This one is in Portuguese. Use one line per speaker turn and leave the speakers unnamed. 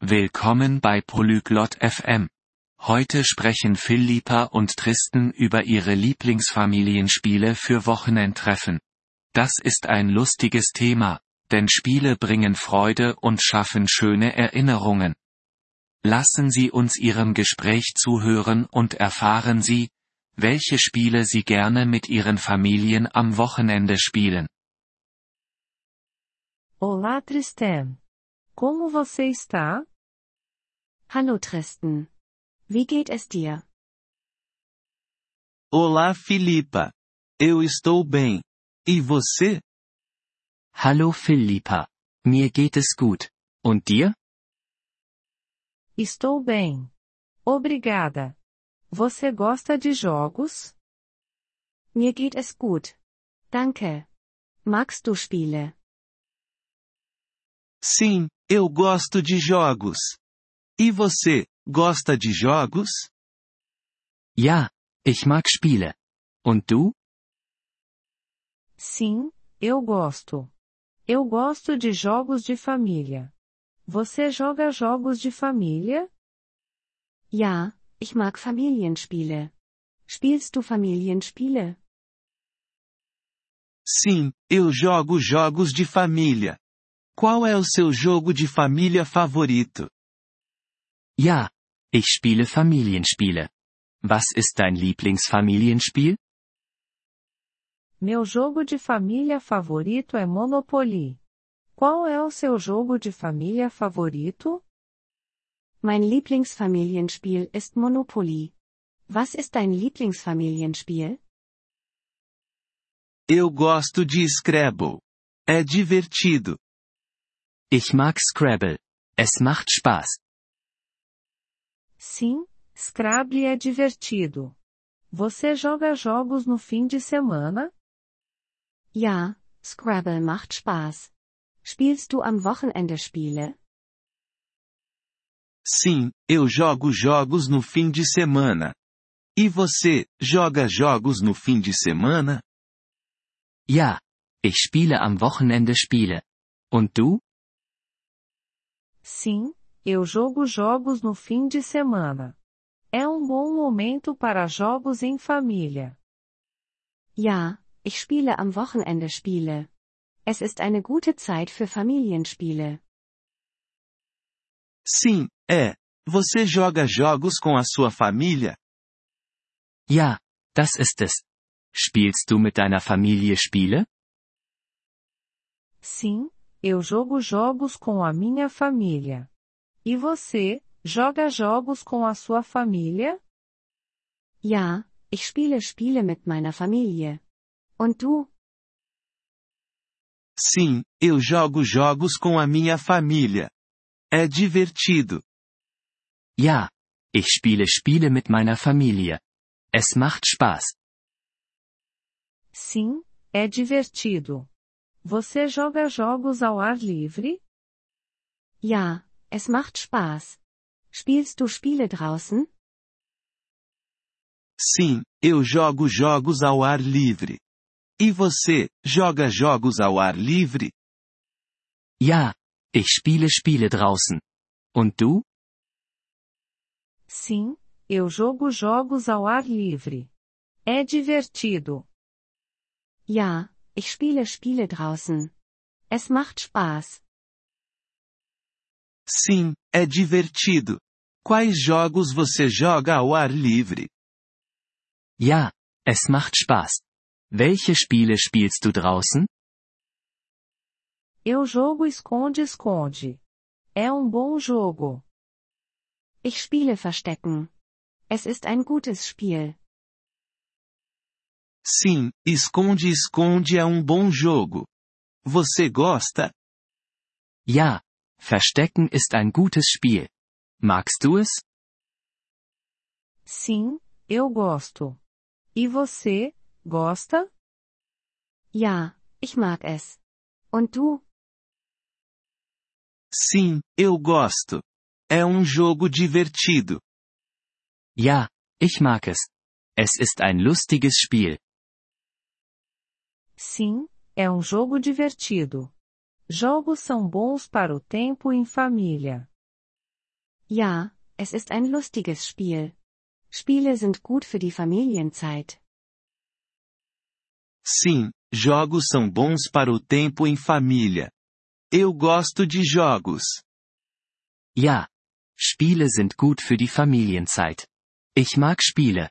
Willkommen bei Polyglot FM. Heute sprechen Philippa und Tristan über ihre Lieblingsfamilienspiele für Wochenendtreffen. Das ist ein lustiges Thema, denn Spiele bringen Freude und schaffen schöne Erinnerungen. Lassen Sie uns Ihrem Gespräch zuhören und erfahren Sie, welche Spiele Sie gerne mit Ihren Familien am Wochenende spielen.
Olá, Tristan. Como você está?
Hallo Tristan. Wie geht es dir?
Olá, Filipa. Eu estou bem. E você?
Hallo Philippa. Mir geht es gut. Und dir?
Estou bem. Obrigada. Você gosta de jogos?
Mir geht es gut. Danke. Magst du Spiele?
Sim, eu gosto de jogos. E você, gosta de jogos?
Ja, ich mag Spiele. Und du?
Sim, eu gosto. Eu gosto de jogos de família. Você joga jogos de família?
Ja, ich mag Familienspiele. Spielst du Familienspiele?
Sim, eu jogo jogos de família. Qual é o seu jogo de família favorito?
Ja, ich spiele Familienspiele. Was ist dein Lieblingsfamilienspiel?
Meu jogo de família favorito é Monopoly. Qual é o seu jogo de família favorito?
Mein Lieblingsfamilienspiel ist Monopoly. Was ist dein Lieblingsfamilienspiel?
Eu gosto de Scrabble. É divertido.
Ich mag Scrabble. Es macht Spaß.
Sim, Scrabble é divertido. Você joga jogos no fim de semana?
Ja, Scrabble macht Spaß. Spielst du am Wochenende Spiele?
Sim, eu jogo jogos no fim de semana. E você, joga jogos no fim de semana?
Ja, ich spiele am Wochenende Spiele. Und du?
Sim, eu jogo jogos no fim de semana. É um bom momento para jogos em família.
Ja, ich spiele am Wochenende Spiele. Es ist eine gute Zeit für Familienspiele.
Sim, é. Você joga jogos com a sua família?
Ja, das ist es. Spielst du mit deiner Familie Spiele?
Sim, eu jogo jogos com a minha família. E você, joga jogos com a sua família?
Ja, ich spiele Spiele mit meiner Familie. Und du?
Sim, eu jogo jogos com a minha família. É divertido.
Ja, ich spiele Spiele mit meiner Familie. Es macht Spaß.
Sim, é divertido. Você joga jogos ao ar livre?
Ja, es macht Spaß. Spielst du Spiele draußen?
Sim, eu jogo jogos ao ar livre. E você, joga jogos ao ar livre?
Ja, ich spiele Spiele draußen. Und du?
Sim, eu jogo jogos ao ar livre. É divertido.
Ja, ich spiele Spiele draußen. Es macht Spaß.
Sim, é divertido. Quais jogos você joga ao ar livre?
Ja, es macht Spaß. Welche Spiele spielst du draußen?
Eu jogo esconde-esconde. É um bom jogo.
Ich spiele Verstecken. Es ist ein gutes Spiel.
Sim, esconde-esconde é um bom jogo. Você gosta?
Ja, Verstecken ist ein gutes Spiel. Magst du es?
Sim, eu gosto. E você, gosta?
Ja, ich mag es. Und du?
Sim, eu gosto. É um jogo divertido.
Ja, ich mag es. Es ist ein lustiges Spiel.
Sim, é um jogo divertido. Jogos são bons para o tempo em família.
Ja, es ist ein lustiges Spiel. Spiele sind gut für die Familienzeit.
Sim, jogos são bons para o tempo em família. Eu gosto de jogos.
Ja. Spiele sind gut für die Familienzeit. Ich mag Spiele.